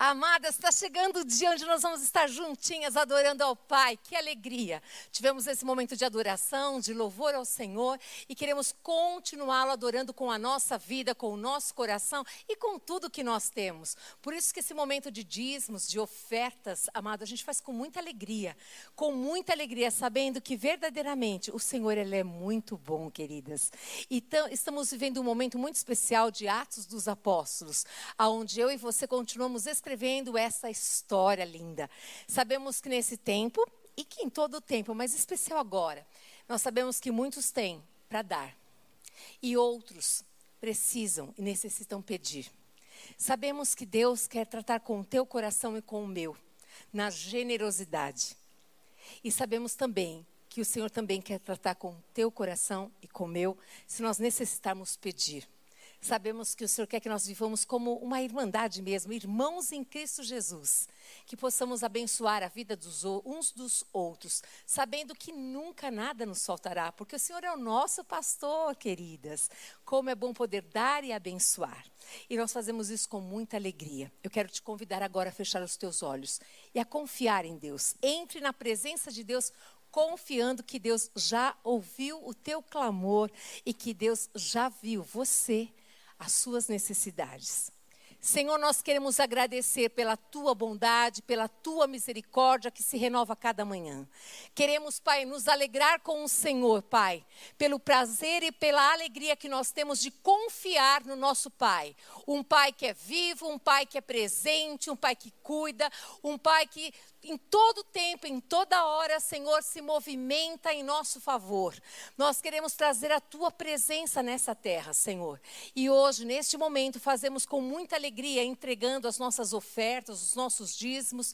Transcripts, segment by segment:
Amadas, está chegando o dia onde nós vamos estar juntinhas adorando ao Pai. Que alegria! Tivemos esse momento de adoração, de louvor ao Senhor e queremos continuá-lo adorando com a nossa vida, com o nosso coração e com tudo que nós temos. Por isso que esse momento de dízimos, de ofertas, amado, a gente faz com muita alegria, com muita alegria, sabendo que verdadeiramente o Senhor ele é muito bom, queridas. Então, estamos vivendo um momento muito especial de Atos dos Apóstolos, aonde eu e você continuamos escrevendo escrevendo essa história linda. Sabemos que nesse tempo, e que em todo o tempo, mas especial agora, nós sabemos que muitos têm para dar e outros precisam e necessitam pedir. Sabemos que Deus quer tratar com o teu coração e com o meu, na generosidade. E sabemos também que o Senhor também quer tratar com o teu coração e com o meu, se nós necessitarmos pedir. Sabemos que o Senhor quer que nós vivamos como uma irmandade mesmo, irmãos em Cristo Jesus. Que possamos abençoar a vida dos uns dos outros, sabendo que nunca nada nos faltará, porque o Senhor é o nosso pastor, queridas. Como é bom poder dar e abençoar. E nós fazemos isso com muita alegria. Eu quero te convidar agora a fechar os teus olhos e a confiar em Deus. Entre na presença de Deus confiando que Deus já ouviu o teu clamor e que Deus já viu você as suas necessidades. Senhor, nós queremos agradecer pela tua bondade, pela tua misericórdia que se renova cada manhã. Queremos, Pai, nos alegrar com o Senhor, Pai, pelo prazer e pela alegria que nós temos de confiar no nosso Pai. Um Pai que é vivo, um Pai que é presente, um Pai que cuida, um Pai que em todo tempo, em toda hora, Senhor, se movimenta em nosso favor. Nós queremos trazer a tua presença nessa terra, Senhor. E hoje, neste momento, fazemos com muita alegria, entregando as nossas ofertas, os nossos dízimos,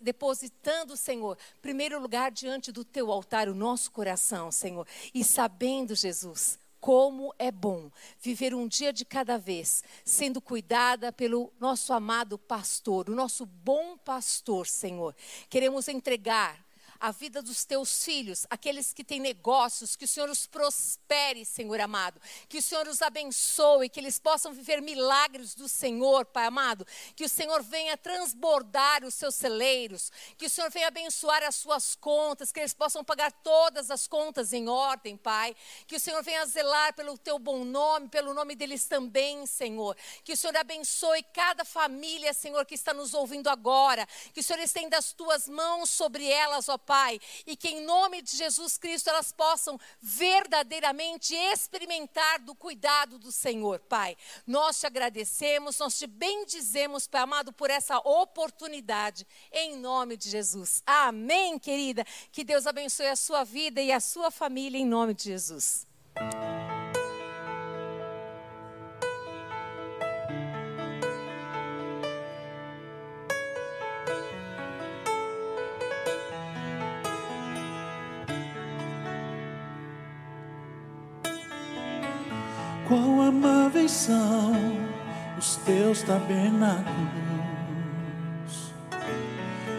depositando, Senhor, primeiro lugar diante do teu altar, o nosso coração, Senhor. E sabendo, Jesus, como é bom viver um dia de cada vez, sendo cuidada pelo nosso amado pastor, o nosso bom pastor, Senhor. Queremos entregar a vida dos teus filhos, aqueles que têm negócios, que o Senhor os prospere, Senhor amado, que o Senhor os abençoe, que eles possam viver milagres do Senhor, Pai amado, que o Senhor venha transbordar os seus celeiros, que o Senhor venha abençoar as suas contas, que eles possam pagar todas as contas em ordem, Pai, que o Senhor venha zelar pelo teu bom nome, pelo nome deles também, Senhor, que o Senhor abençoe cada família, Senhor, que está nos ouvindo agora, que o Senhor estenda as tuas mãos sobre elas, ó Pai Pai, e que em nome de Jesus Cristo elas possam verdadeiramente experimentar do cuidado do Senhor, Pai. Nós te agradecemos, nós te bendizemos, Pai amado, por essa oportunidade, em nome de Jesus. Amém, querida. Que Deus abençoe a sua vida e a sua família, em nome de Jesus. Quão amáveis são os teus tabernáculos,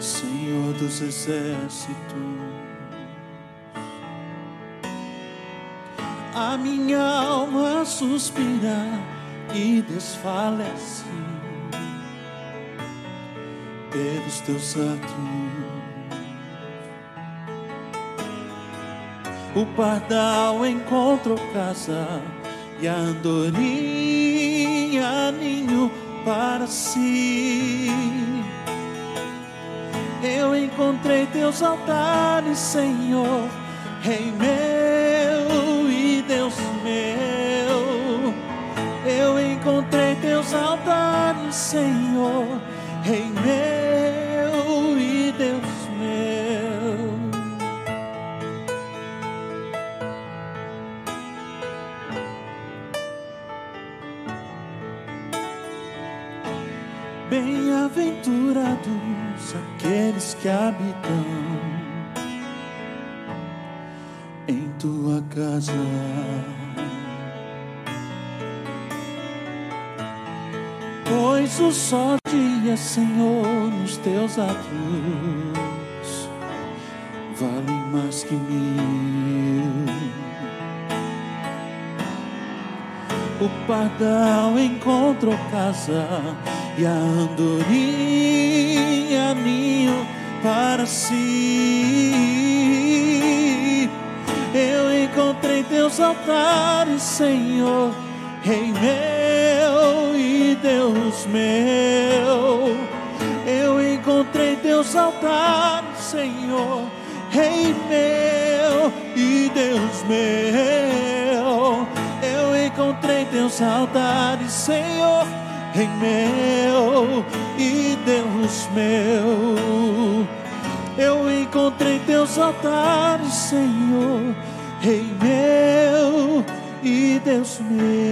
Senhor dos exércitos. A minha alma suspira e desfalece pelos teus atos. O pardal encontrou casa e andorinha ninho para si. Eu encontrei teus altares, Senhor, Rei meu e Deus meu. Eu encontrei teus altares, Senhor, Rei meu casa. Pois o sol dia, Senhor, nos teus atos vale mais que mil. o pardal encontrou casa e a andorinha ninho para si. Teus altares, Senhor, Rei meu e Deus meu. Eu encontrei teus altares, Senhor, Rei meu e Deus meu. Eu encontrei teus altares, Senhor, Rei meu e Deus meu. Eu encontrei teus altares, Senhor, Rei meu e Deus meu.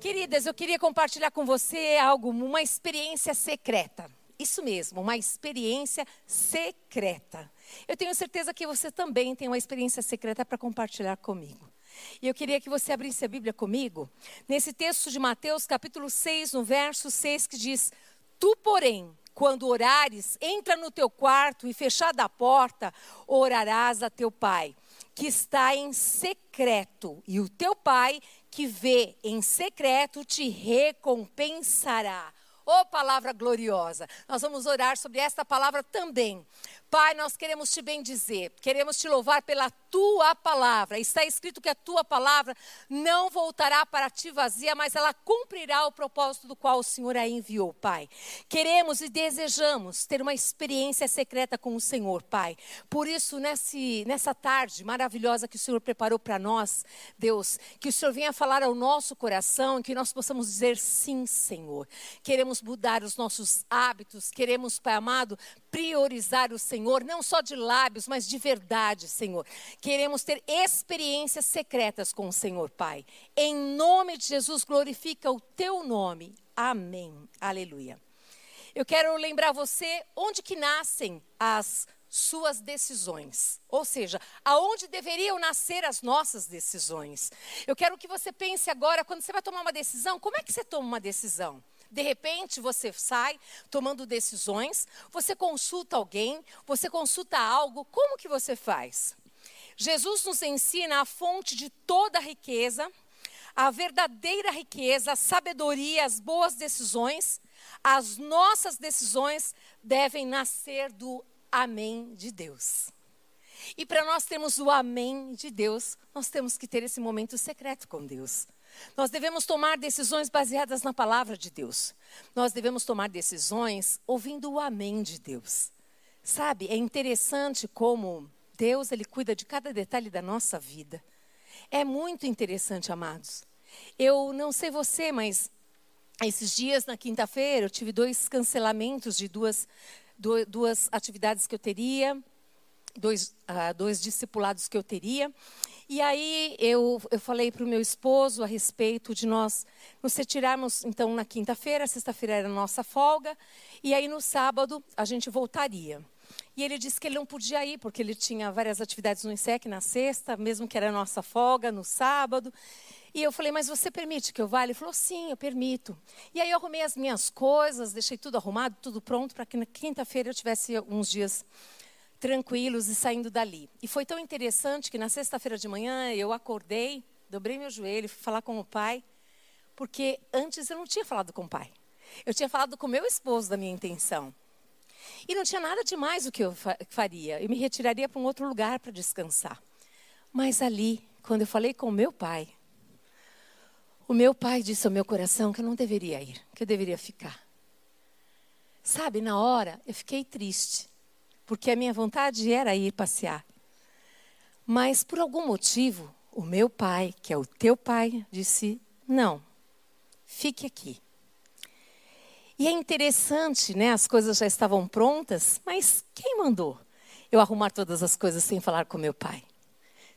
Queridas, eu queria compartilhar com você algo, uma experiência secreta. Isso mesmo, uma experiência secreta. Eu tenho certeza que você também tem uma experiência secreta para compartilhar comigo. E eu queria que você abrisse a Bíblia comigo, nesse texto de Mateus, capítulo 6, no verso 6, que diz: Tu, porém, quando orares, entra no teu quarto e fechada a porta, orarás a teu pai, que está em secreto, e o teu pai, que vê em secreto, te recompensará. Ô oh, palavra gloriosa. Nós vamos orar sobre esta palavra também. Pai, nós queremos te bendizer, queremos te louvar pela tua palavra. Está escrito que a tua palavra não voltará para ti vazia, mas ela cumprirá o propósito do qual o Senhor a enviou, Pai. Queremos e desejamos ter uma experiência secreta com o Senhor, Pai. Por isso, nesse, nessa tarde maravilhosa que o Senhor preparou para nós, Deus, que o Senhor venha falar ao nosso coração e que nós possamos dizer sim, Senhor. Queremos mudar os nossos hábitos, queremos, Pai amado, priorizar o Senhor, não só de lábios, mas de verdade, Senhor. Queremos ter experiências secretas com o Senhor, Pai. Em nome de Jesus, glorifica o teu nome. Amém. Aleluia. Eu quero lembrar você onde que nascem as suas decisões. Ou seja, aonde deveriam nascer as nossas decisões. Eu quero que você pense agora, quando você vai tomar uma decisão, como é que você toma uma decisão? De repente você sai tomando decisões, você consulta alguém, você consulta algo, como que você faz? Jesus nos ensina a fonte de toda a riqueza, a verdadeira riqueza, a sabedoria, as boas decisões. As nossas decisões devem nascer do amém de Deus. E para nós termos o amém de Deus, nós temos que ter esse momento secreto com Deus. Nós devemos tomar decisões baseadas na palavra de Deus. Nós devemos tomar decisões ouvindo o amém de Deus. Sabe, é interessante como Deus ele cuida de cada detalhe da nossa vida. É muito interessante, amados. Eu não sei você, mas esses dias na quinta-feira eu tive dois cancelamentos de duas, duas atividades que eu teria, dois, uh, dois discipulados que eu teria. E aí eu, eu falei para o meu esposo a respeito de nós nos retirarmos, então, na quinta-feira, sexta-feira era nossa folga, e aí no sábado a gente voltaria. E ele disse que ele não podia ir, porque ele tinha várias atividades no INSEC na sexta, mesmo que era nossa folga, no sábado. E eu falei, mas você permite que eu vá? Ele falou, sim, eu permito. E aí eu arrumei as minhas coisas, deixei tudo arrumado, tudo pronto, para que na quinta-feira eu tivesse uns dias tranquilos e saindo dali. E foi tão interessante que na sexta-feira de manhã eu acordei, dobrei meu joelho, fui falar com o pai, porque antes eu não tinha falado com o pai. Eu tinha falado com o meu esposo da minha intenção. E não tinha nada demais o que eu faria. Eu me retiraria para um outro lugar para descansar. Mas ali, quando eu falei com o meu pai, o meu pai disse ao meu coração que eu não deveria ir, que eu deveria ficar. Sabe, na hora eu fiquei triste porque a minha vontade era ir passear. Mas por algum motivo, o meu pai, que é o teu pai, disse: não, fique aqui. E é interessante, né? As coisas já estavam prontas, mas quem mandou eu arrumar todas as coisas sem falar com meu pai?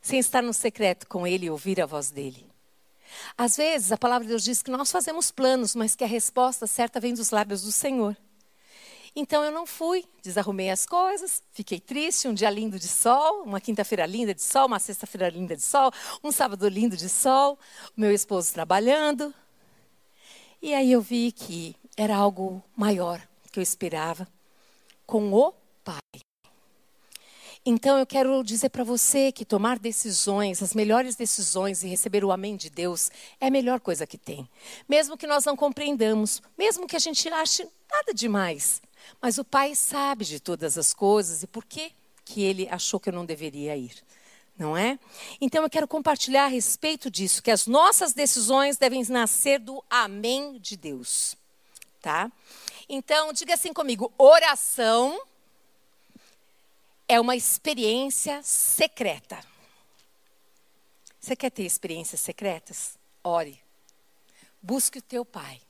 Sem estar no secreto com ele e ouvir a voz dele? Às vezes, a palavra de Deus diz que nós fazemos planos, mas que a resposta certa vem dos lábios do Senhor. Então eu não fui, desarrumei as coisas, fiquei triste, um dia lindo de sol, uma quinta-feira linda de sol, uma sexta-feira linda de sol, um sábado lindo de sol, meu esposo trabalhando. E aí eu vi que era algo maior que eu esperava com o Pai. Então eu quero dizer para você que tomar decisões, as melhores decisões e receber o amém de Deus é a melhor coisa que tem. Mesmo que nós não compreendamos, mesmo que a gente ache nada demais, mas o Pai sabe de todas as coisas e por que que ele achou que eu não deveria ir. Não é? Então eu quero compartilhar a respeito disso, que as nossas decisões devem nascer do amém de Deus. Tá? Então, diga assim comigo: oração é uma experiência secreta. Você quer ter experiências secretas? Ore. Busque o teu pai.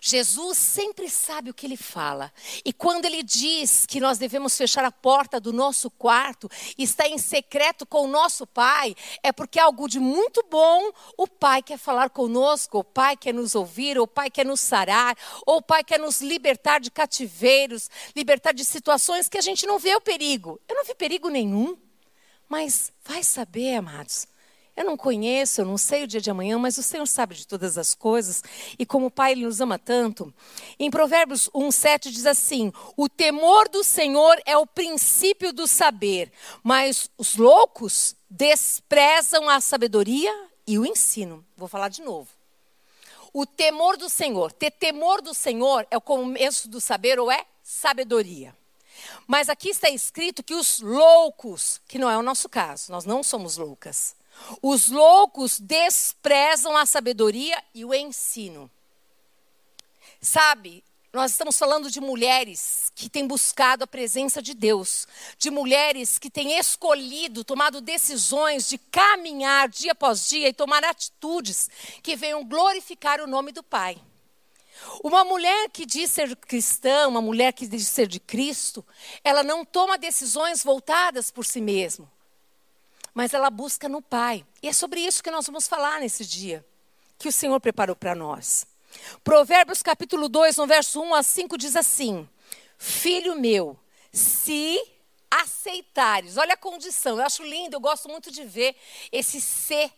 Jesus sempre sabe o que ele fala. E quando ele diz que nós devemos fechar a porta do nosso quarto e estar em secreto com o nosso Pai, é porque é algo de muito bom o Pai quer falar conosco, o Pai quer nos ouvir, o Pai quer nos sarar, ou o Pai quer nos libertar de cativeiros, libertar de situações que a gente não vê o perigo. Eu não vi perigo nenhum. Mas vai saber, amados eu não conheço, eu não sei o dia de amanhã, mas o Senhor sabe de todas as coisas. E como o Pai Ele nos ama tanto, em Provérbios 1,7 diz assim: O temor do Senhor é o princípio do saber, mas os loucos desprezam a sabedoria e o ensino. Vou falar de novo. O temor do Senhor, ter temor do Senhor é o começo do saber ou é sabedoria. Mas aqui está escrito que os loucos, que não é o nosso caso, nós não somos loucas. Os loucos desprezam a sabedoria e o ensino. Sabe, nós estamos falando de mulheres que têm buscado a presença de Deus, de mulheres que têm escolhido, tomado decisões de caminhar dia após dia e tomar atitudes que venham glorificar o nome do Pai. Uma mulher que diz ser cristã, uma mulher que diz ser de Cristo, ela não toma decisões voltadas por si mesma mas ela busca no Pai. E é sobre isso que nós vamos falar nesse dia, que o Senhor preparou para nós. Provérbios capítulo 2, no verso 1 a 5 diz assim: Filho meu, se aceitares, olha a condição, eu acho lindo, eu gosto muito de ver esse ser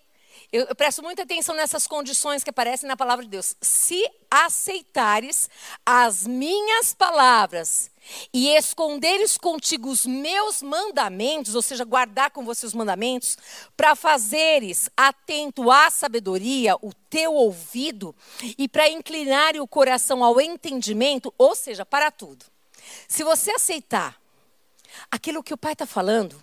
eu, eu, presto muita atenção nessas condições que aparecem na palavra de Deus. Se aceitares as minhas palavras e esconderes contigo os meus mandamentos, ou seja, guardar com você os mandamentos, para fazeres atento à sabedoria o teu ouvido e para inclinar o coração ao entendimento, ou seja, para tudo. Se você aceitar aquilo que o Pai está falando,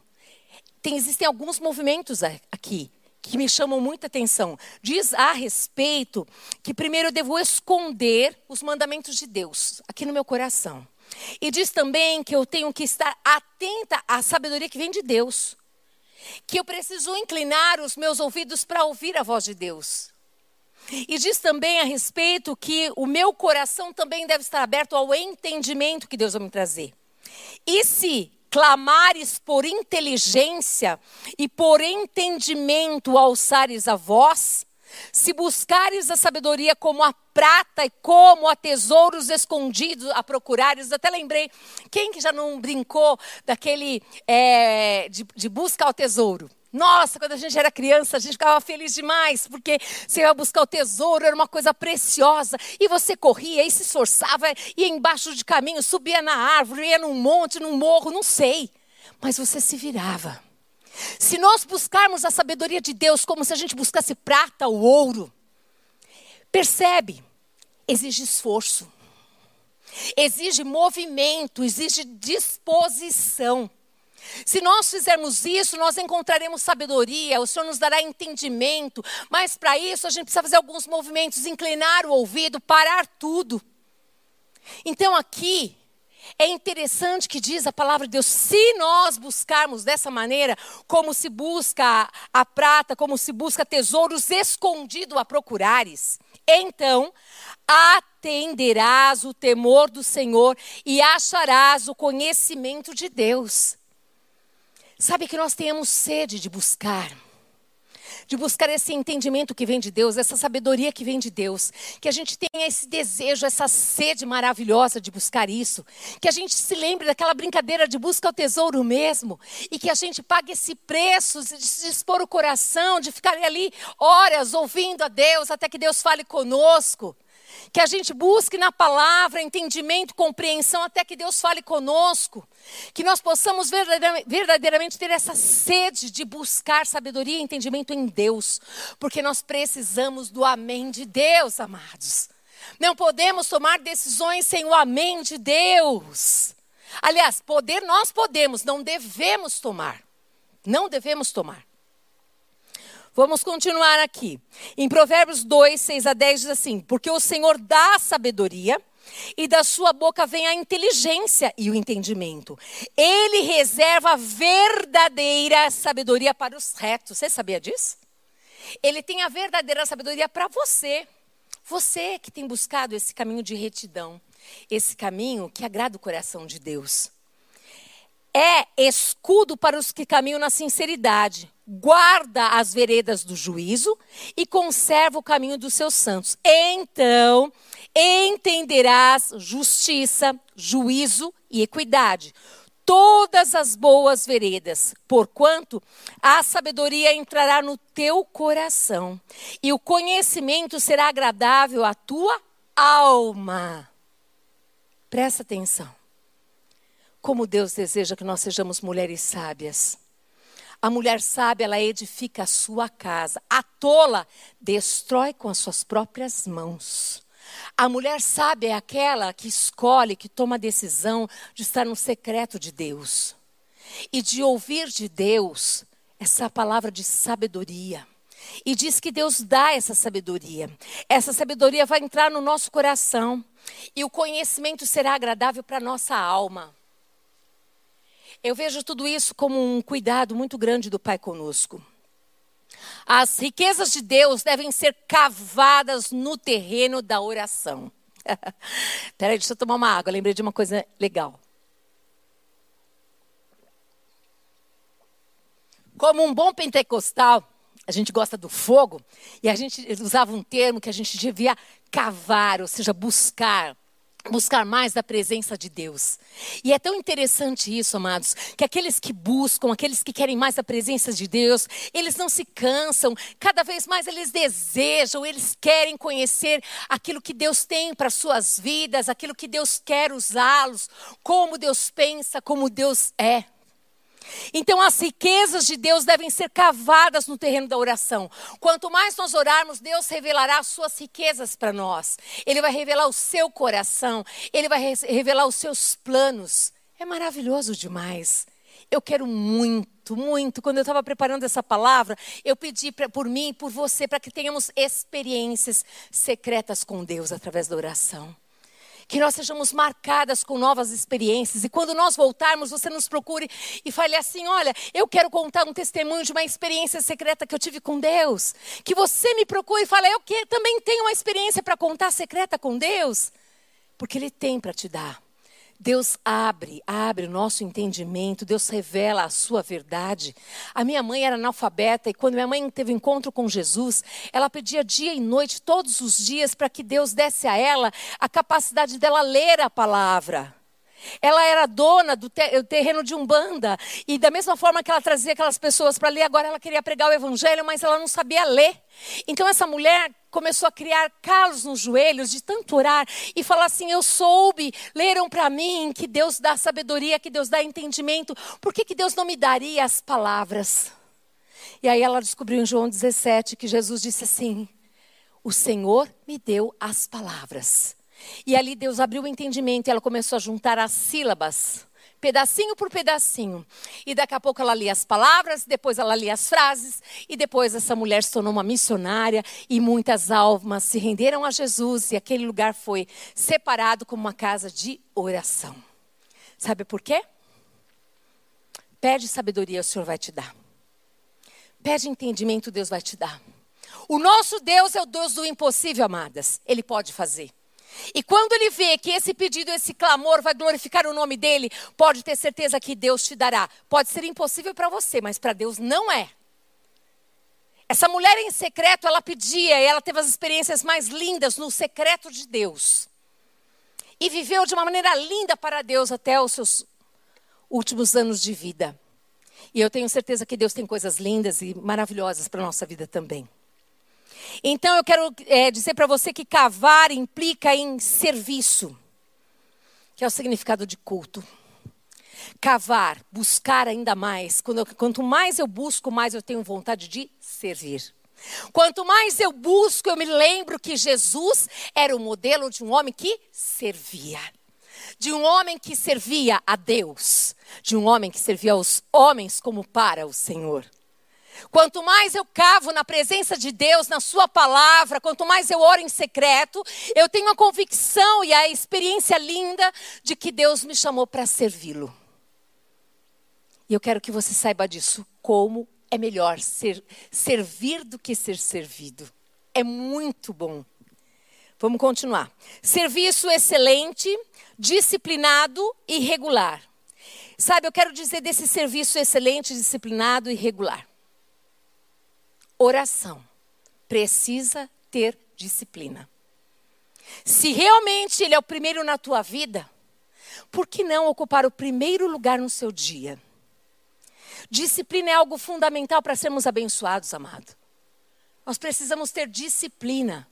tem, existem alguns movimentos aqui que me chamam muita atenção. Diz a respeito que primeiro eu devo esconder os mandamentos de Deus aqui no meu coração. E diz também que eu tenho que estar atenta à sabedoria que vem de Deus. Que eu preciso inclinar os meus ouvidos para ouvir a voz de Deus. E diz também a respeito que o meu coração também deve estar aberto ao entendimento que Deus vai me trazer. E se clamares por inteligência e por entendimento alçares a voz, se buscares a sabedoria como a prata e como a tesouros escondidos a procurares, até lembrei, quem que já não brincou daquele é, de, de busca ao tesouro? Nossa, quando a gente era criança, a gente ficava feliz demais, porque você ia buscar o tesouro, era uma coisa preciosa. E você corria e se esforçava, ia embaixo de caminho, subia na árvore, ia num monte, num morro, não sei. Mas você se virava. Se nós buscarmos a sabedoria de Deus como se a gente buscasse prata ou ouro, percebe, exige esforço, exige movimento, exige disposição. Se nós fizermos isso, nós encontraremos sabedoria, o Senhor nos dará entendimento, mas para isso a gente precisa fazer alguns movimentos, inclinar o ouvido, parar tudo. Então aqui é interessante que diz a palavra de Deus, se nós buscarmos dessa maneira, como se busca a prata, como se busca tesouros escondidos a procurares, então atenderás o temor do Senhor e acharás o conhecimento de Deus. Sabe que nós tenhamos sede de buscar, de buscar esse entendimento que vem de Deus, essa sabedoria que vem de Deus, que a gente tenha esse desejo, essa sede maravilhosa de buscar isso, que a gente se lembre daquela brincadeira de busca ao tesouro mesmo, e que a gente pague esse preço de expor o coração, de ficar ali horas ouvindo a Deus até que Deus fale conosco. Que a gente busque na palavra entendimento, compreensão, até que Deus fale conosco. Que nós possamos verdadeiramente ter essa sede de buscar sabedoria e entendimento em Deus. Porque nós precisamos do amém de Deus, amados. Não podemos tomar decisões sem o amém de Deus. Aliás, poder nós podemos, não devemos tomar. Não devemos tomar. Vamos continuar aqui. Em Provérbios 2, 6 a 10 diz assim: Porque o Senhor dá a sabedoria e da sua boca vem a inteligência e o entendimento. Ele reserva verdadeira sabedoria para os retos. Você sabia disso? Ele tem a verdadeira sabedoria para você. Você que tem buscado esse caminho de retidão, esse caminho que agrada o coração de Deus. É escudo para os que caminham na sinceridade guarda as veredas do juízo e conserva o caminho dos seus santos. Então entenderás justiça, juízo e equidade. Todas as boas veredas, porquanto a sabedoria entrará no teu coração e o conhecimento será agradável à tua alma. Presta atenção. Como Deus deseja que nós sejamos mulheres sábias a mulher sábia, ela edifica a sua casa. A tola destrói com as suas próprias mãos. A mulher sábia é aquela que escolhe, que toma a decisão de estar no secreto de Deus. E de ouvir de Deus essa palavra de sabedoria. E diz que Deus dá essa sabedoria. Essa sabedoria vai entrar no nosso coração. E o conhecimento será agradável para a nossa alma. Eu vejo tudo isso como um cuidado muito grande do Pai conosco. As riquezas de Deus devem ser cavadas no terreno da oração. Peraí, deixa eu tomar uma água. lembrei de uma coisa legal. Como um bom pentecostal, a gente gosta do fogo, e a gente usava um termo que a gente devia cavar, ou seja, buscar buscar mais da presença de Deus. E é tão interessante isso, amados, que aqueles que buscam, aqueles que querem mais da presença de Deus, eles não se cansam, cada vez mais eles desejam, eles querem conhecer aquilo que Deus tem para suas vidas, aquilo que Deus quer usá-los, como Deus pensa, como Deus é. Então, as riquezas de Deus devem ser cavadas no terreno da oração. Quanto mais nós orarmos, Deus revelará as suas riquezas para nós. Ele vai revelar o seu coração, ele vai revelar os seus planos. É maravilhoso demais. Eu quero muito, muito. Quando eu estava preparando essa palavra, eu pedi pra, por mim e por você para que tenhamos experiências secretas com Deus através da oração que nós sejamos marcadas com novas experiências. E quando nós voltarmos, você nos procure e fale assim: olha, eu quero contar um testemunho de uma experiência secreta que eu tive com Deus. Que você me procure e fale: eu que também tenho uma experiência para contar secreta com Deus. Porque Ele tem para te dar. Deus abre, abre o nosso entendimento, Deus revela a sua verdade. A minha mãe era analfabeta e quando minha mãe teve encontro com Jesus, ela pedia dia e noite, todos os dias, para que Deus desse a ela a capacidade dela ler a palavra. Ela era dona do terreno de Umbanda. E da mesma forma que ela trazia aquelas pessoas para ler, agora ela queria pregar o evangelho, mas ela não sabia ler. Então essa mulher começou a criar calos nos joelhos de tanto orar e falar assim: Eu soube, leram para mim que Deus dá sabedoria, que Deus dá entendimento. Por que, que Deus não me daria as palavras? E aí ela descobriu em João 17 que Jesus disse assim: O Senhor me deu as palavras. E ali Deus abriu o entendimento e ela começou a juntar as sílabas, pedacinho por pedacinho. E daqui a pouco ela lia as palavras, depois ela lia as frases, e depois essa mulher se tornou uma missionária e muitas almas se renderam a Jesus e aquele lugar foi separado como uma casa de oração. Sabe por quê? Pede sabedoria, o Senhor vai te dar. Pede entendimento, Deus vai te dar. O nosso Deus é o Deus do impossível, amadas. Ele pode fazer. E quando ele vê que esse pedido, esse clamor vai glorificar o nome dele, pode ter certeza que Deus te dará. Pode ser impossível para você, mas para Deus não é. Essa mulher em secreto, ela pedia e ela teve as experiências mais lindas no secreto de Deus. E viveu de uma maneira linda para Deus até os seus últimos anos de vida. E eu tenho certeza que Deus tem coisas lindas e maravilhosas para a nossa vida também. Então eu quero é, dizer para você que cavar implica em serviço, que é o significado de culto. Cavar, buscar ainda mais. Eu, quanto mais eu busco, mais eu tenho vontade de servir. Quanto mais eu busco, eu me lembro que Jesus era o modelo de um homem que servia. De um homem que servia a Deus. De um homem que servia aos homens como para o Senhor. Quanto mais eu cavo na presença de Deus, na Sua palavra, quanto mais eu oro em secreto, eu tenho a convicção e a experiência linda de que Deus me chamou para servi-lo. E eu quero que você saiba disso, como é melhor ser, servir do que ser servido. É muito bom. Vamos continuar. Serviço excelente, disciplinado e regular. Sabe, eu quero dizer desse serviço excelente, disciplinado e regular. Oração precisa ter disciplina. Se realmente ele é o primeiro na tua vida, por que não ocupar o primeiro lugar no seu dia? Disciplina é algo fundamental para sermos abençoados, amado. Nós precisamos ter disciplina.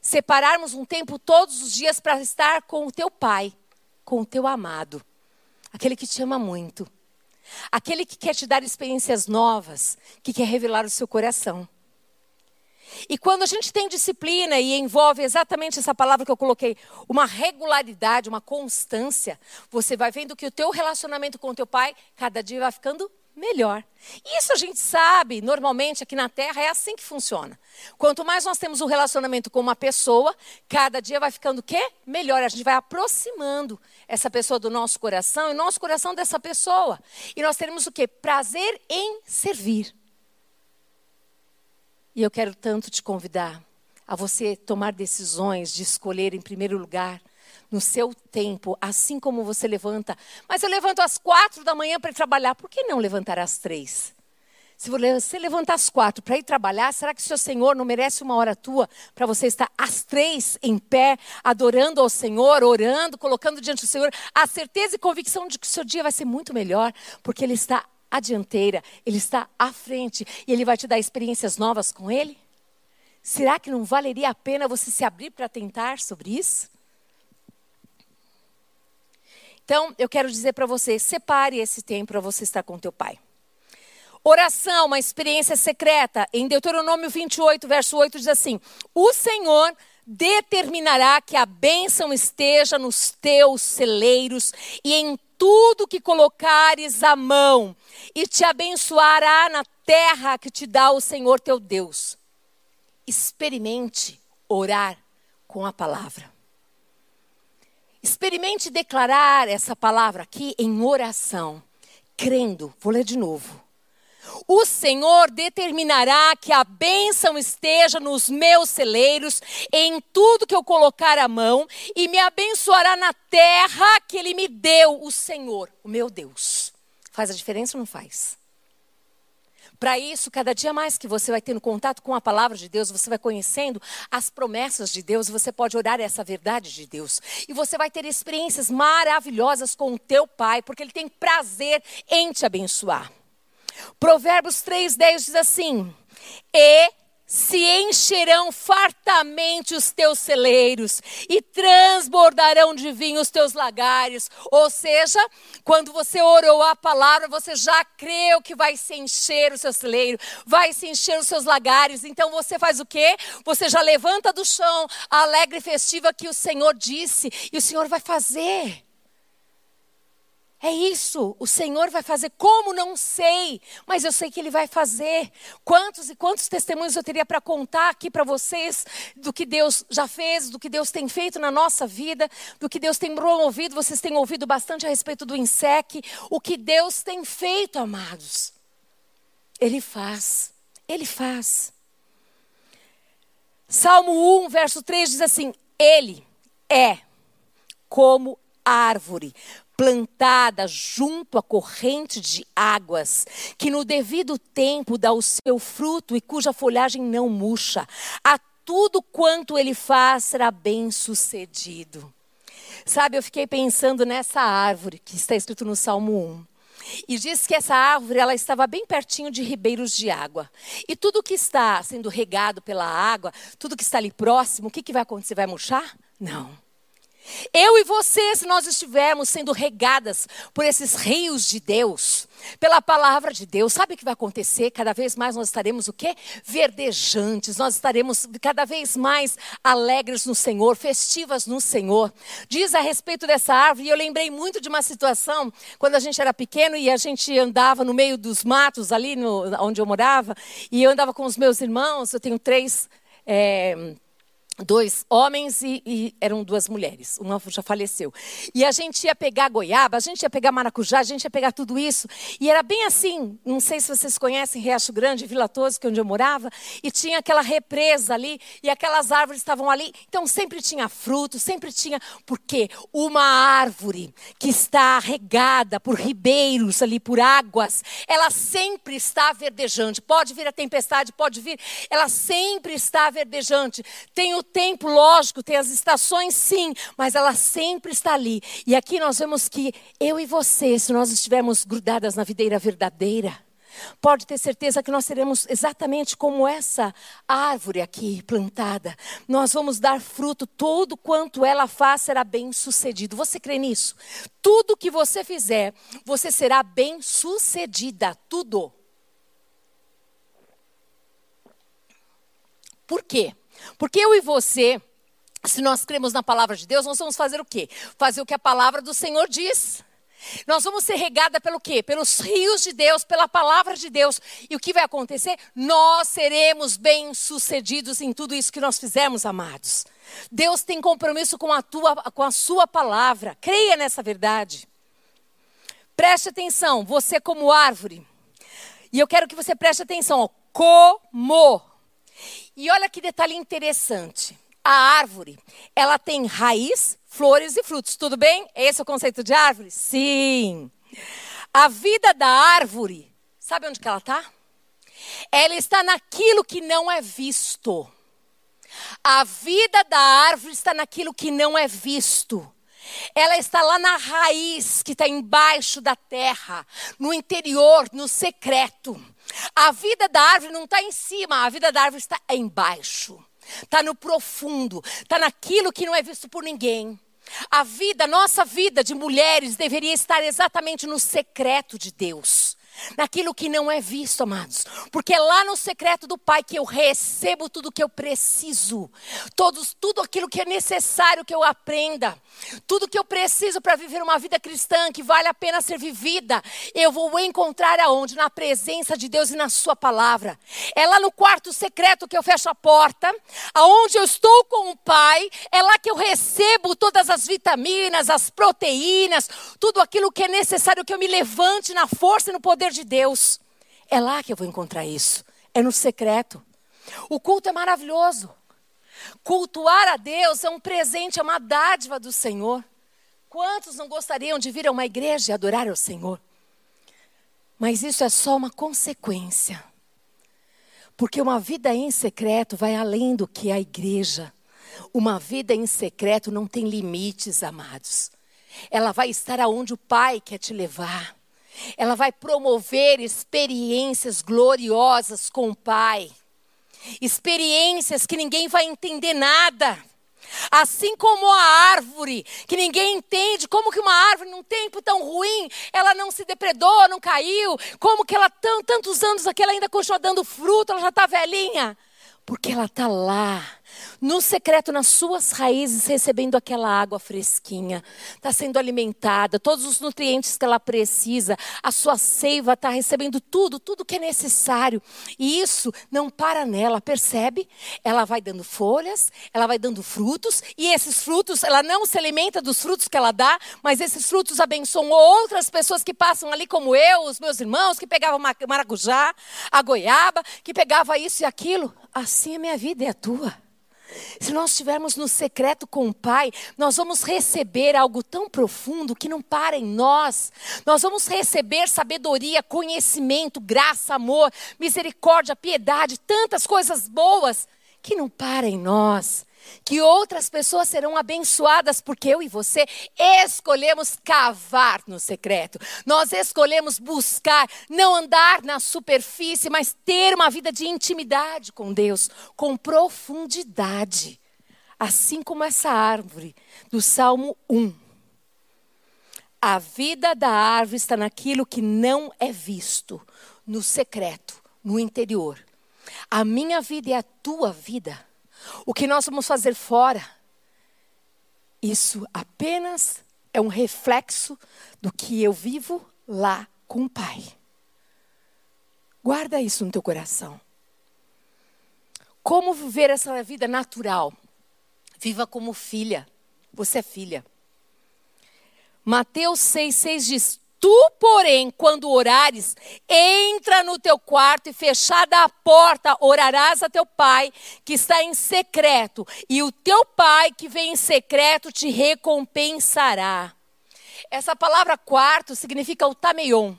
Separarmos um tempo todos os dias para estar com o teu pai, com o teu amado, aquele que te ama muito, aquele que quer te dar experiências novas, que quer revelar o seu coração. E quando a gente tem disciplina e envolve exatamente essa palavra que eu coloquei, uma regularidade, uma constância, você vai vendo que o teu relacionamento com o teu pai cada dia vai ficando melhor. Isso a gente sabe, normalmente aqui na Terra é assim que funciona. Quanto mais nós temos um relacionamento com uma pessoa, cada dia vai ficando o quê? Melhor. A gente vai aproximando essa pessoa do nosso coração e nosso coração dessa pessoa. E nós teremos o quê? Prazer em servir. E eu quero tanto te convidar a você tomar decisões de escolher em primeiro lugar no seu tempo, assim como você levanta. Mas eu levanto às quatro da manhã para ir trabalhar, por que não levantar às três? Se você levantar às quatro para ir trabalhar, será que o seu Senhor não merece uma hora tua para você estar às três em pé, adorando ao Senhor, orando, colocando diante do Senhor a certeza e convicção de que o seu dia vai ser muito melhor, porque Ele está à dianteira, Ele está à frente e Ele vai te dar experiências novas com Ele? Será que não valeria a pena você se abrir para tentar sobre isso? Então, eu quero dizer para você, separe esse tempo para você estar com teu pai. Oração, uma experiência secreta. Em Deuteronômio 28, verso 8 diz assim: O Senhor determinará que a bênção esteja nos teus celeiros e em tudo que colocares a mão, e te abençoará na terra que te dá o Senhor teu Deus. Experimente orar com a palavra. Experimente declarar essa palavra aqui em oração, crendo. Vou ler de novo. O Senhor determinará que a bênção esteja nos meus celeiros, em tudo que eu colocar a mão, e me abençoará na terra que Ele me deu, o Senhor, o meu Deus. Faz a diferença ou não faz? Para isso, cada dia mais que você vai tendo contato com a palavra de Deus, você vai conhecendo as promessas de Deus, você pode orar essa verdade de Deus. E você vai ter experiências maravilhosas com o teu Pai, porque Ele tem prazer em te abençoar. Provérbios 3,10 diz assim: E se encherão fartamente os teus celeiros e transbordarão de vinho os teus lagares. Ou seja, quando você orou a palavra, você já creu que vai se encher o seu celeiro, vai se encher os seus lagares. Então você faz o quê? Você já levanta do chão a alegre festiva que o Senhor disse, e o Senhor vai fazer. É isso, o Senhor vai fazer. Como não sei, mas eu sei que Ele vai fazer. Quantos e quantos testemunhos eu teria para contar aqui para vocês do que Deus já fez, do que Deus tem feito na nossa vida, do que Deus tem promovido. Vocês têm ouvido bastante a respeito do INSEC. O que Deus tem feito, amados. Ele faz, Ele faz. Salmo 1, verso 3 diz assim: Ele é como árvore plantada junto à corrente de águas, que no devido tempo dá o seu fruto e cuja folhagem não murcha. A tudo quanto ele faz será bem sucedido. Sabe, eu fiquei pensando nessa árvore que está escrito no Salmo 1. E diz que essa árvore ela estava bem pertinho de ribeiros de água. E tudo que está sendo regado pela água, tudo que está ali próximo, o que, que vai acontecer? Vai murchar? Não. Eu e você, se nós estivermos sendo regadas por esses rios de Deus, pela palavra de Deus, sabe o que vai acontecer? Cada vez mais nós estaremos o quê? Verdejantes, nós estaremos cada vez mais alegres no Senhor, festivas no Senhor. Diz a respeito dessa árvore, e eu lembrei muito de uma situação, quando a gente era pequeno e a gente andava no meio dos matos, ali no, onde eu morava, e eu andava com os meus irmãos, eu tenho três. É, dois homens e, e, eram duas mulheres. Uma já faleceu. E a gente ia pegar goiaba, a gente ia pegar maracujá, a gente ia pegar tudo isso. E era bem assim, não sei se vocês conhecem Riacho Grande, Vila Toso, que é onde eu morava, e tinha aquela represa ali, e aquelas árvores estavam ali. Então sempre tinha fruto, sempre tinha. Porque uma árvore que está regada por ribeiros ali, por águas, ela sempre está verdejante. Pode vir a tempestade, pode vir, ela sempre está verdejante. Tem o o tempo, lógico, tem as estações, sim, mas ela sempre está ali. E aqui nós vemos que eu e você, se nós estivermos grudadas na videira verdadeira, Pode ter certeza que nós seremos exatamente como essa árvore aqui plantada. Nós vamos dar fruto, todo quanto ela faz será bem sucedido. Você crê nisso? Tudo que você fizer, você será bem sucedida. Tudo. Por quê? Porque eu e você, se nós cremos na palavra de Deus, nós vamos fazer o quê? Fazer o que a palavra do Senhor diz. Nós vamos ser regada pelo quê? Pelos rios de Deus, pela palavra de Deus. E o que vai acontecer? Nós seremos bem-sucedidos em tudo isso que nós fizermos, amados. Deus tem compromisso com a, tua, com a sua palavra. Creia nessa verdade. Preste atenção, você como árvore. E eu quero que você preste atenção, ó, como e olha que detalhe interessante. A árvore, ela tem raiz, flores e frutos. Tudo bem? Esse é o conceito de árvore? Sim. A vida da árvore, sabe onde que ela está? Ela está naquilo que não é visto. A vida da árvore está naquilo que não é visto. Ela está lá na raiz, que está embaixo da terra, no interior, no secreto. A vida da árvore não está em cima, a vida da árvore está embaixo. Está no profundo, está naquilo que não é visto por ninguém. A vida, nossa vida de mulheres deveria estar exatamente no secreto de Deus naquilo que não é visto, amados. Porque é lá no secreto do Pai que eu recebo tudo que eu preciso, todos, tudo aquilo que é necessário que eu aprenda, tudo que eu preciso para viver uma vida cristã que vale a pena ser vivida, eu vou encontrar aonde? Na presença de Deus e na Sua palavra. É lá no quarto secreto que eu fecho a porta, aonde eu estou com o Pai, é lá que eu recebo todas as vitaminas, as proteínas, tudo aquilo que é necessário que eu me levante na força e no poder de Deus. É lá que eu vou encontrar isso. É no secreto. O culto é maravilhoso. Cultuar a Deus é um presente, é uma dádiva do Senhor. Quantos não gostariam de vir a uma igreja e adorar ao Senhor? Mas isso é só uma consequência. Porque uma vida em secreto vai além do que a igreja. Uma vida em secreto não tem limites, amados. Ela vai estar aonde o Pai quer te levar. Ela vai promover experiências gloriosas com o Pai. Experiências que ninguém vai entender nada. Assim como a árvore, que ninguém entende, como que uma árvore num tempo tão ruim, ela não se depredou, não caiu, como que ela tão, tantos anos aqui ela ainda continua dando fruto, ela já está velhinha. Porque ela está lá no secreto, nas suas raízes, recebendo aquela água fresquinha, está sendo alimentada, todos os nutrientes que ela precisa, a sua seiva está recebendo tudo, tudo que é necessário. E isso não para nela, percebe? Ela vai dando folhas, ela vai dando frutos, e esses frutos, ela não se alimenta dos frutos que ela dá, mas esses frutos abençoam outras pessoas que passam ali, como eu, os meus irmãos, que pegavam maracujá, a goiaba, que pegava isso e aquilo. Assim é minha vida e a tua. Se nós estivermos no secreto com o Pai, nós vamos receber algo tão profundo que não para em nós. Nós vamos receber sabedoria, conhecimento, graça, amor, misericórdia, piedade, tantas coisas boas que não para em nós. Que outras pessoas serão abençoadas porque eu e você escolhemos cavar no secreto. Nós escolhemos buscar, não andar na superfície, mas ter uma vida de intimidade com Deus, com profundidade. Assim como essa árvore do Salmo 1. A vida da árvore está naquilo que não é visto, no secreto, no interior. A minha vida e a tua vida o que nós vamos fazer fora, isso apenas é um reflexo do que eu vivo lá com o Pai. Guarda isso no teu coração. Como viver essa vida natural? Viva como filha. Você é filha. Mateus 6,6 diz: Tu, porém, quando orares, entra no teu quarto e fechada a porta, orarás a teu pai que está em secreto, e o teu pai que vem em secreto te recompensará. Essa palavra quarto significa o tameion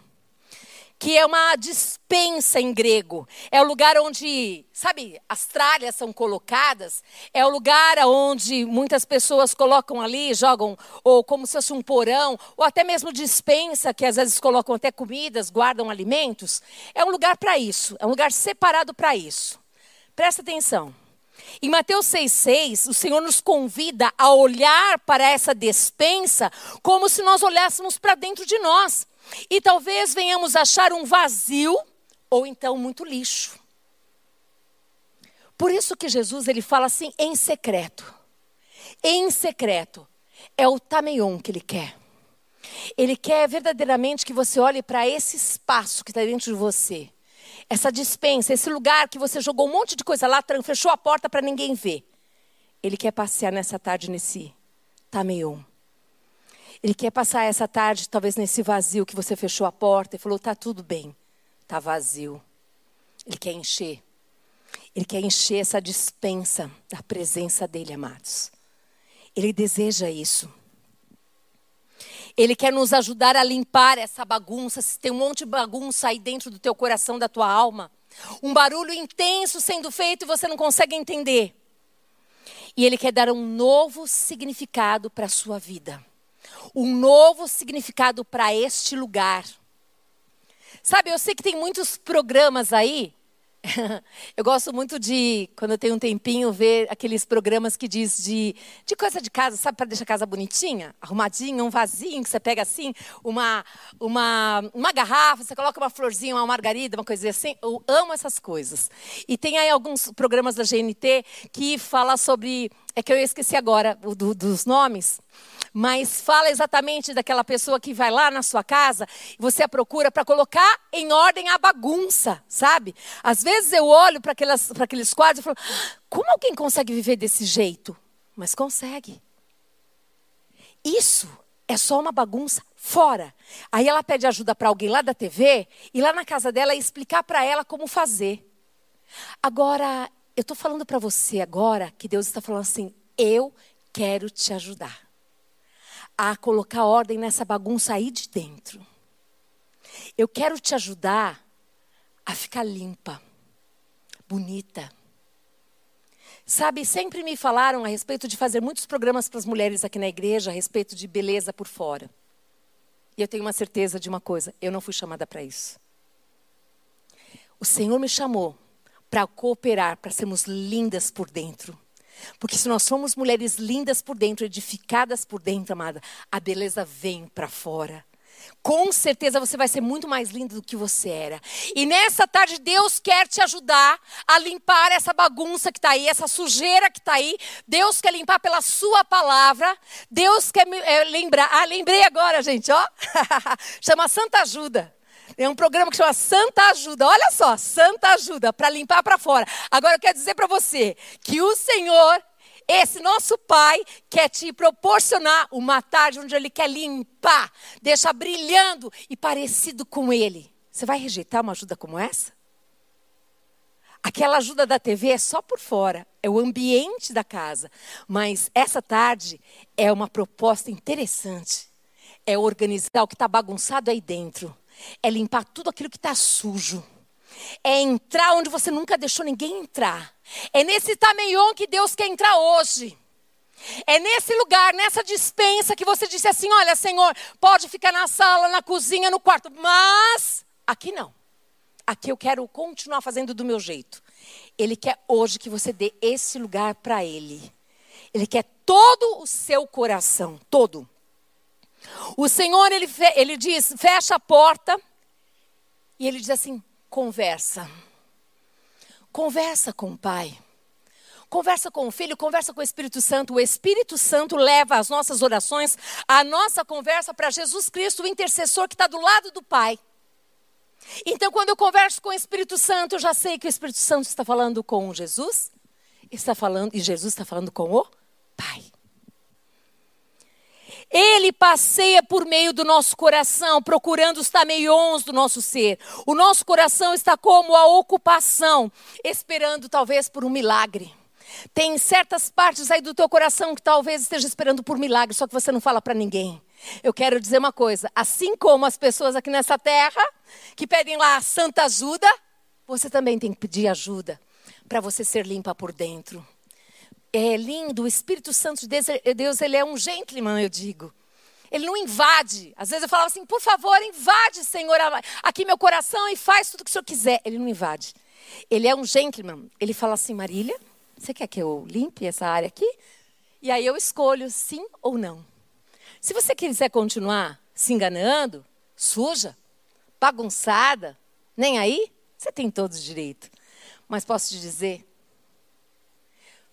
que é uma dispensa em grego. É o lugar onde, sabe, as tralhas são colocadas. É o lugar onde muitas pessoas colocam ali, jogam, ou como se fosse um porão, ou até mesmo dispensa, que às vezes colocam até comidas, guardam alimentos. É um lugar para isso, é um lugar separado para isso. Presta atenção. Em Mateus 6,6, o Senhor nos convida a olhar para essa despensa como se nós olhássemos para dentro de nós. E talvez venhamos achar um vazio ou então muito lixo. Por isso que Jesus ele fala assim em secreto. Em secreto é o tameion que ele quer. Ele quer verdadeiramente que você olhe para esse espaço que está dentro de você. Essa dispensa, esse lugar que você jogou um monte de coisa lá, fechou a porta para ninguém ver. Ele quer passear nessa tarde nesse tameion. Ele quer passar essa tarde, talvez nesse vazio que você fechou a porta e falou: tá tudo bem, tá vazio. Ele quer encher. Ele quer encher essa dispensa da presença dele, amados. Ele deseja isso. Ele quer nos ajudar a limpar essa bagunça. Se tem um monte de bagunça aí dentro do teu coração, da tua alma, um barulho intenso sendo feito e você não consegue entender. E ele quer dar um novo significado para a sua vida um novo significado para este lugar. Sabe, eu sei que tem muitos programas aí. eu gosto muito de, quando eu tenho um tempinho, ver aqueles programas que diz de, de coisa de casa, sabe, para deixar a casa bonitinha, arrumadinha, um vasinho que você pega assim, uma, uma, uma garrafa, você coloca uma florzinha, uma margarida, uma coisa assim. Eu amo essas coisas. E tem aí alguns programas da GNT que fala sobre, é que eu esqueci agora do, dos nomes, mas fala exatamente daquela pessoa que vai lá na sua casa e você a procura para colocar em ordem a bagunça, sabe? Às vezes eu olho para aqueles quadros e falo: como alguém consegue viver desse jeito? Mas consegue. Isso é só uma bagunça fora. Aí ela pede ajuda para alguém lá da TV e lá na casa dela explicar para ela como fazer. Agora, eu estou falando para você agora que Deus está falando assim: eu quero te ajudar a colocar ordem nessa bagunça aí de dentro. Eu quero te ajudar a ficar limpa, bonita. Sabe, sempre me falaram a respeito de fazer muitos programas para as mulheres aqui na igreja a respeito de beleza por fora. E eu tenho uma certeza de uma coisa: eu não fui chamada para isso. O Senhor me chamou para cooperar, para sermos lindas por dentro. Porque se nós somos mulheres lindas por dentro, edificadas por dentro, amada, a beleza vem para fora. Com certeza você vai ser muito mais linda do que você era. E nessa tarde, Deus quer te ajudar a limpar essa bagunça que está aí, essa sujeira que está aí. Deus quer limpar pela Sua palavra. Deus quer me é, lembrar. Ah, lembrei agora, gente, ó. Chama Santa Ajuda. É um programa que chama Santa Ajuda. Olha só, Santa Ajuda, para limpar para fora. Agora eu quero dizer para você que o Senhor, esse nosso Pai, quer te proporcionar uma tarde onde Ele quer limpar, deixar brilhando e parecido com Ele. Você vai rejeitar uma ajuda como essa? Aquela ajuda da TV é só por fora, é o ambiente da casa. Mas essa tarde é uma proposta interessante. É organizar o que está bagunçado aí dentro é limpar tudo aquilo que está sujo. É entrar onde você nunca deixou ninguém entrar. É nesse tameion que Deus quer entrar hoje. É nesse lugar, nessa dispensa que você disse assim: olha, Senhor, pode ficar na sala, na cozinha, no quarto, mas aqui não. Aqui eu quero continuar fazendo do meu jeito. Ele quer hoje que você dê esse lugar para Ele. Ele quer todo o seu coração, todo. O Senhor, ele, ele diz: fecha a porta. E ele diz assim: conversa. Conversa com o Pai. Conversa com o Filho, conversa com o Espírito Santo. O Espírito Santo leva as nossas orações, a nossa conversa para Jesus Cristo, o intercessor que está do lado do Pai. Então, quando eu converso com o Espírito Santo, eu já sei que o Espírito Santo está falando com Jesus, está falando e Jesus está falando com o Pai. Ele passeia por meio do nosso coração, procurando os tameions do nosso ser. O nosso coração está como a ocupação, esperando talvez por um milagre. Tem certas partes aí do teu coração que talvez esteja esperando por milagre, só que você não fala para ninguém. Eu quero dizer uma coisa: assim como as pessoas aqui nessa terra que pedem lá santa ajuda, você também tem que pedir ajuda para você ser limpa por dentro. É lindo, o Espírito Santo de Deus, Deus, ele é um gentleman, eu digo. Ele não invade. Às vezes eu falava assim, por favor, invade, Senhor, aqui meu coração e faz tudo o que o Senhor quiser. Ele não invade. Ele é um gentleman. Ele fala assim, Marília, você quer que eu limpe essa área aqui? E aí eu escolho sim ou não. Se você quiser continuar se enganando, suja, bagunçada, nem aí, você tem todo o direito. Mas posso te dizer,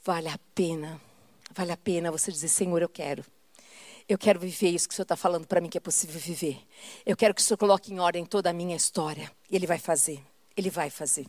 vale a pena, vale a pena você dizer, Senhor, eu quero. Eu quero viver isso que o Senhor está falando para mim que é possível viver. Eu quero que o Senhor coloque em ordem toda a minha história. Ele vai fazer. Ele vai fazer.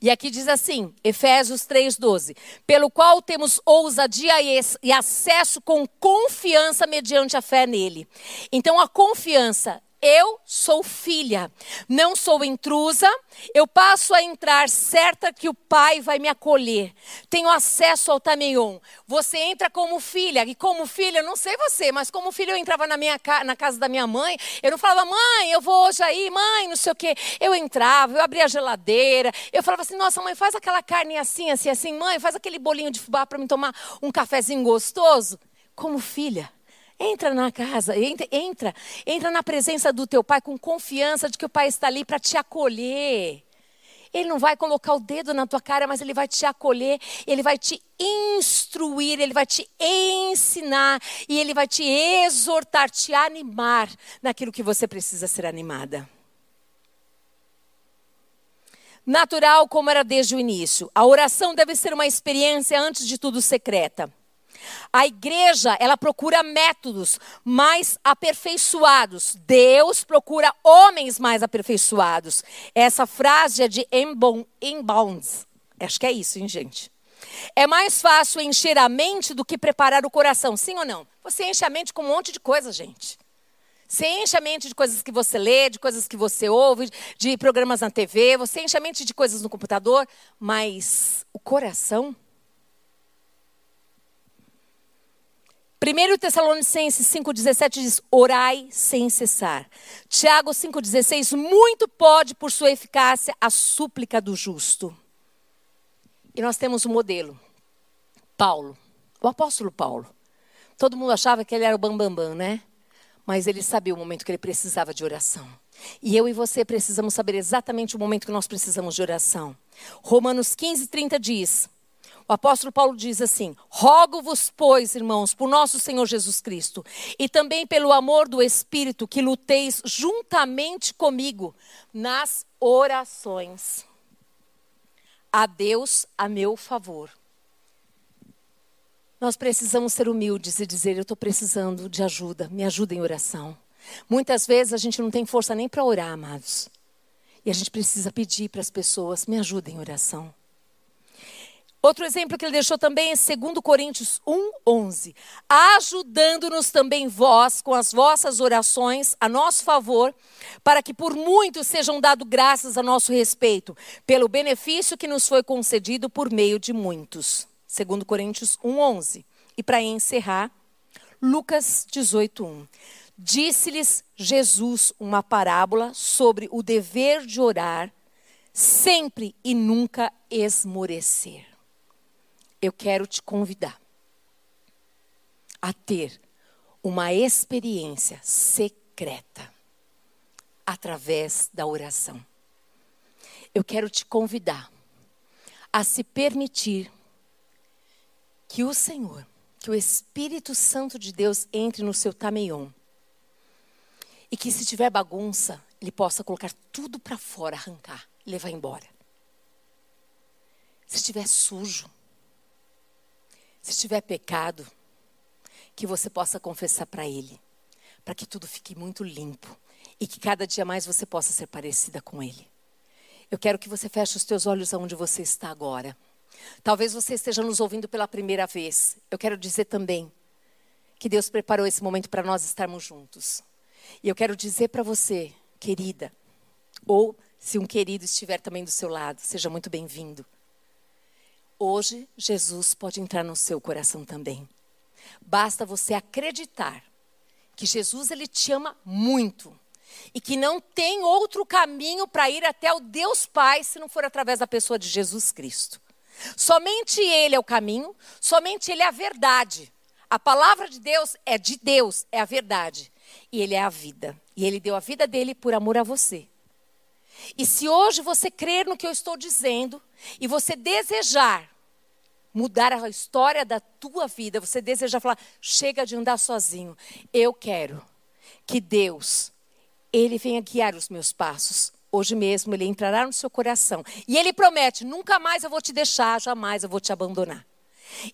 E aqui diz assim, Efésios 3,12: pelo qual temos ousadia e acesso com confiança mediante a fé nele. Então, a confiança eu sou filha, não sou intrusa, eu passo a entrar certa que o pai vai me acolher. Tenho acesso ao Tameion. Você entra como filha, e como filha, não sei você, mas como filha eu entrava na, minha, na casa da minha mãe, eu não falava, mãe, eu vou hoje aí, mãe, não sei o quê. Eu entrava, eu abria a geladeira, eu falava assim, nossa, mãe, faz aquela carne assim, assim, assim, mãe, faz aquele bolinho de fubá para me tomar um cafezinho gostoso. Como filha. Entra na casa, entra, entra, entra na presença do teu pai com confiança de que o pai está ali para te acolher. Ele não vai colocar o dedo na tua cara, mas ele vai te acolher, ele vai te instruir, ele vai te ensinar e ele vai te exortar, te animar naquilo que você precisa ser animada. Natural como era desde o início. A oração deve ser uma experiência antes de tudo secreta. A igreja, ela procura métodos mais aperfeiçoados. Deus procura homens mais aperfeiçoados. Essa frase é de Embounds. Acho que é isso, hein, gente? É mais fácil encher a mente do que preparar o coração, sim ou não? Você enche a mente com um monte de coisa, gente. Você enche a mente de coisas que você lê, de coisas que você ouve, de programas na TV, você enche a mente de coisas no computador, mas o coração 1 Tessalonicenses 5,17 diz: orai sem cessar. Tiago 5,16: muito pode, por sua eficácia, a súplica do justo. E nós temos um modelo: Paulo, o apóstolo Paulo. Todo mundo achava que ele era o bambambam, bam, bam, né? Mas ele sabia o momento que ele precisava de oração. E eu e você precisamos saber exatamente o momento que nós precisamos de oração. Romanos 15, 30 diz. O apóstolo Paulo diz assim: Rogo-vos, pois, irmãos, por nosso Senhor Jesus Cristo, e também pelo amor do Espírito, que luteis juntamente comigo nas orações. A Deus a meu favor. Nós precisamos ser humildes e dizer: Eu estou precisando de ajuda, me ajuda em oração. Muitas vezes a gente não tem força nem para orar, amados. E a gente precisa pedir para as pessoas: Me ajudem em oração. Outro exemplo que ele deixou também é 2 Coríntios 1, 11. Ajudando-nos também vós com as vossas orações a nosso favor, para que por muitos sejam dados graças a nosso respeito, pelo benefício que nos foi concedido por meio de muitos. 2 Coríntios 1, 11. E para encerrar, Lucas 18, 1. Disse-lhes Jesus uma parábola sobre o dever de orar sempre e nunca esmorecer. Eu quero te convidar a ter uma experiência secreta através da oração. Eu quero te convidar a se permitir que o Senhor, que o Espírito Santo de Deus entre no seu tameion. E que se tiver bagunça, ele possa colocar tudo para fora, arrancar, levar embora. Se estiver sujo, se estiver pecado, que você possa confessar para Ele, para que tudo fique muito limpo e que cada dia mais você possa ser parecida com Ele. Eu quero que você feche os teus olhos aonde você está agora. Talvez você esteja nos ouvindo pela primeira vez. Eu quero dizer também que Deus preparou esse momento para nós estarmos juntos. E eu quero dizer para você, querida, ou se um querido estiver também do seu lado, seja muito bem-vindo. Hoje, Jesus pode entrar no seu coração também. Basta você acreditar que Jesus ele te ama muito e que não tem outro caminho para ir até o Deus Pai se não for através da pessoa de Jesus Cristo. Somente Ele é o caminho, somente Ele é a verdade. A palavra de Deus é de Deus, é a verdade. E Ele é a vida. E Ele deu a vida dele por amor a você. E se hoje você crer no que eu estou dizendo e você desejar mudar a história da tua vida, você desejar falar, chega de andar sozinho. Eu quero que Deus, Ele venha guiar os meus passos. Hoje mesmo Ele entrará no seu coração. E Ele promete: nunca mais eu vou te deixar, jamais eu vou te abandonar.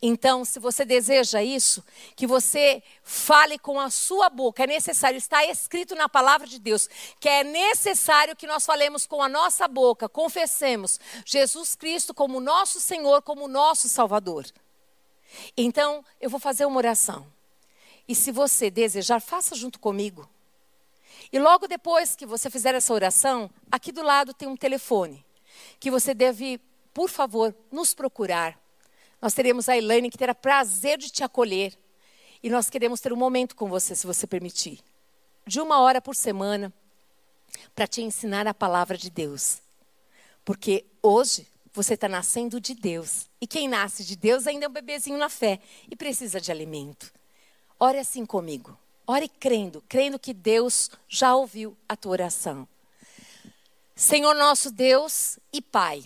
Então, se você deseja isso, que você fale com a sua boca. É necessário, está escrito na palavra de Deus, que é necessário que nós falemos com a nossa boca, confessemos Jesus Cristo como nosso Senhor, como nosso Salvador. Então, eu vou fazer uma oração. E se você desejar, faça junto comigo. E logo depois que você fizer essa oração, aqui do lado tem um telefone que você deve, por favor, nos procurar nós teremos a Elaine que terá prazer de te acolher. E nós queremos ter um momento com você, se você permitir. De uma hora por semana, para te ensinar a palavra de Deus. Porque hoje você está nascendo de Deus. E quem nasce de Deus ainda é um bebezinho na fé e precisa de alimento. Ore assim comigo. Ore crendo, crendo que Deus já ouviu a tua oração. Senhor nosso Deus e Pai,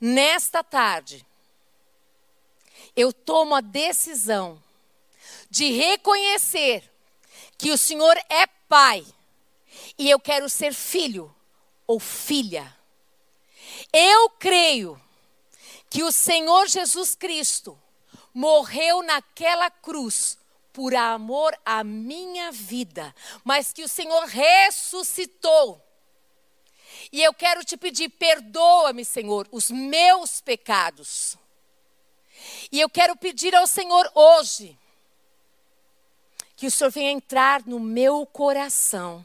nesta tarde, eu tomo a decisão de reconhecer que o Senhor é Pai e eu quero ser filho ou filha. Eu creio que o Senhor Jesus Cristo morreu naquela cruz por amor à minha vida, mas que o Senhor ressuscitou. E eu quero te pedir, perdoa-me, Senhor, os meus pecados. E eu quero pedir ao Senhor hoje que o Senhor venha entrar no meu coração.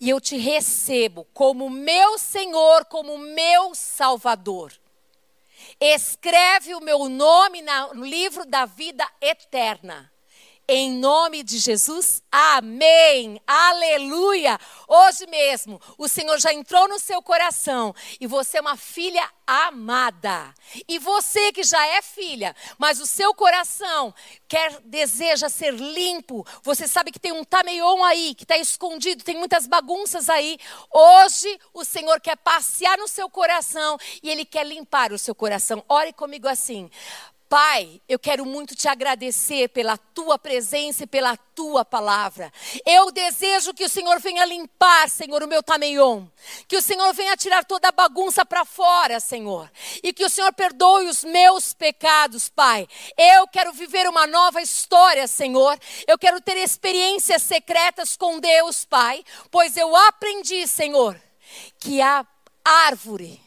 E eu te recebo como meu Senhor, como meu Salvador. Escreve o meu nome no livro da vida eterna. Em nome de Jesus, amém, aleluia. Hoje mesmo, o Senhor já entrou no seu coração e você é uma filha amada. E você que já é filha, mas o seu coração quer, deseja ser limpo, você sabe que tem um tameion aí, que está escondido, tem muitas bagunças aí. Hoje, o Senhor quer passear no seu coração e Ele quer limpar o seu coração. Ore comigo assim. Pai, eu quero muito te agradecer pela tua presença e pela tua palavra. Eu desejo que o Senhor venha limpar, Senhor, o meu tameion. Que o Senhor venha tirar toda a bagunça para fora, Senhor. E que o Senhor perdoe os meus pecados, Pai. Eu quero viver uma nova história, Senhor. Eu quero ter experiências secretas com Deus, Pai. Pois eu aprendi, Senhor, que a árvore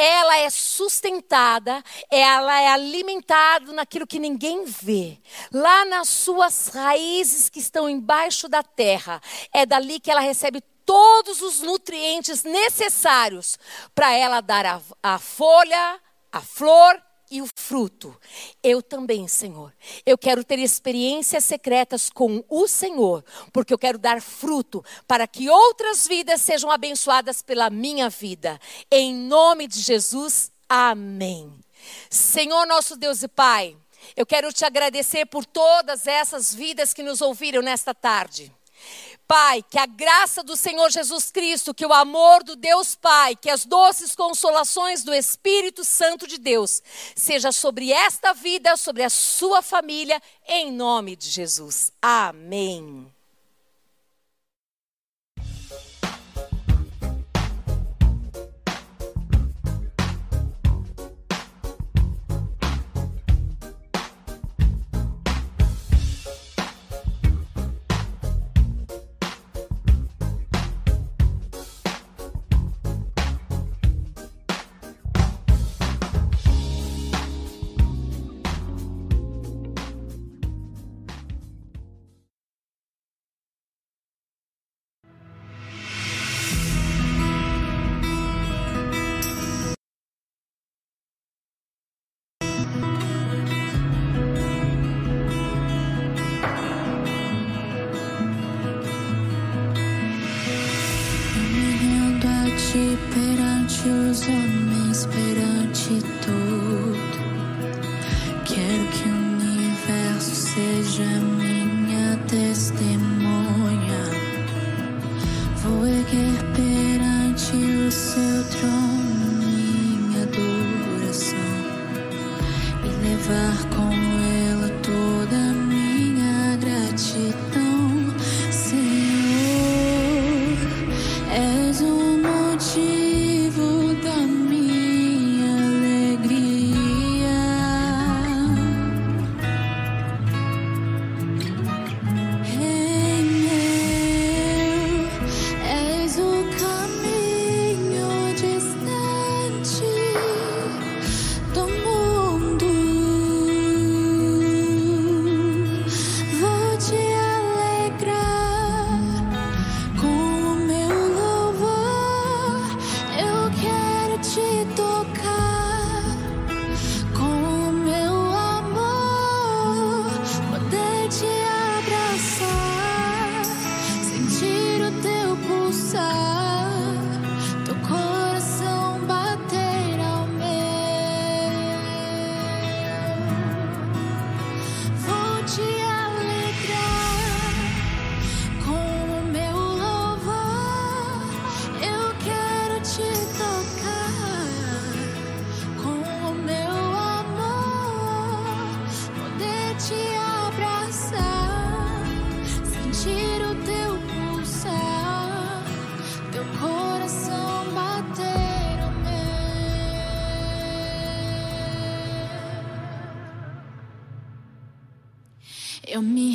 ela é sustentada, ela é alimentada naquilo que ninguém vê. Lá nas suas raízes que estão embaixo da terra, é dali que ela recebe todos os nutrientes necessários para ela dar a, a folha, a flor e o fruto. Eu também, Senhor. Eu quero ter experiências secretas com o Senhor, porque eu quero dar fruto para que outras vidas sejam abençoadas pela minha vida. Em nome de Jesus, amém. Senhor nosso Deus e Pai, eu quero te agradecer por todas essas vidas que nos ouviram nesta tarde. Pai, que a graça do Senhor Jesus Cristo, que o amor do Deus Pai, que as doces consolações do Espírito Santo de Deus seja sobre esta vida, sobre a sua família, em nome de Jesus. Amém. was on da minha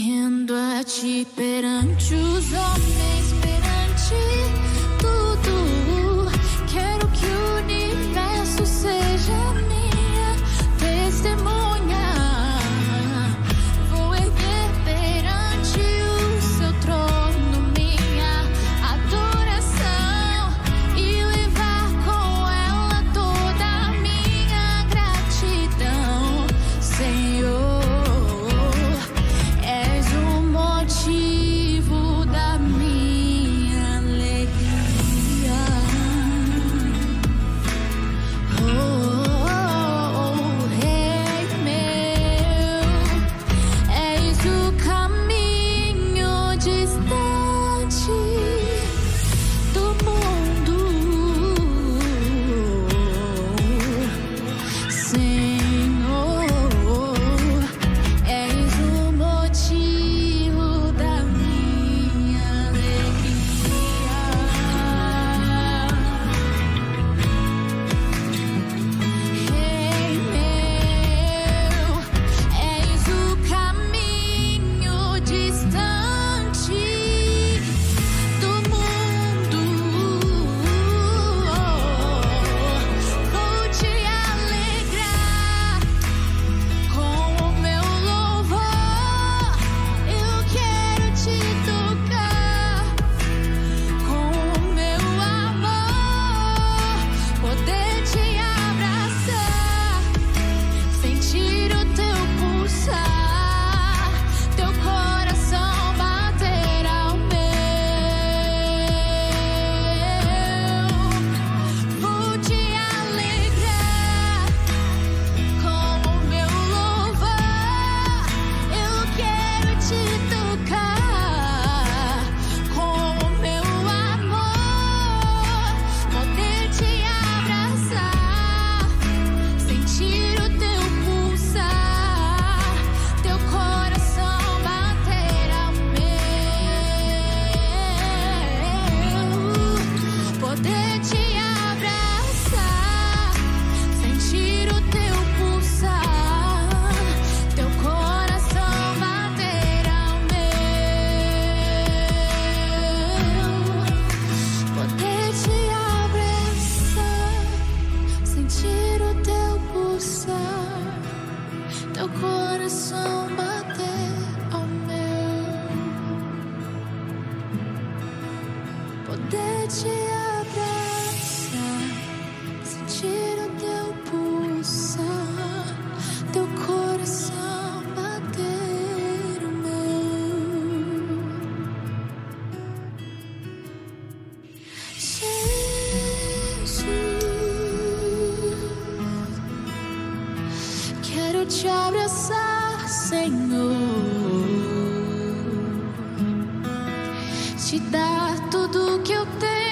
te abraçar, Senhor. Te dar tudo que eu tenho.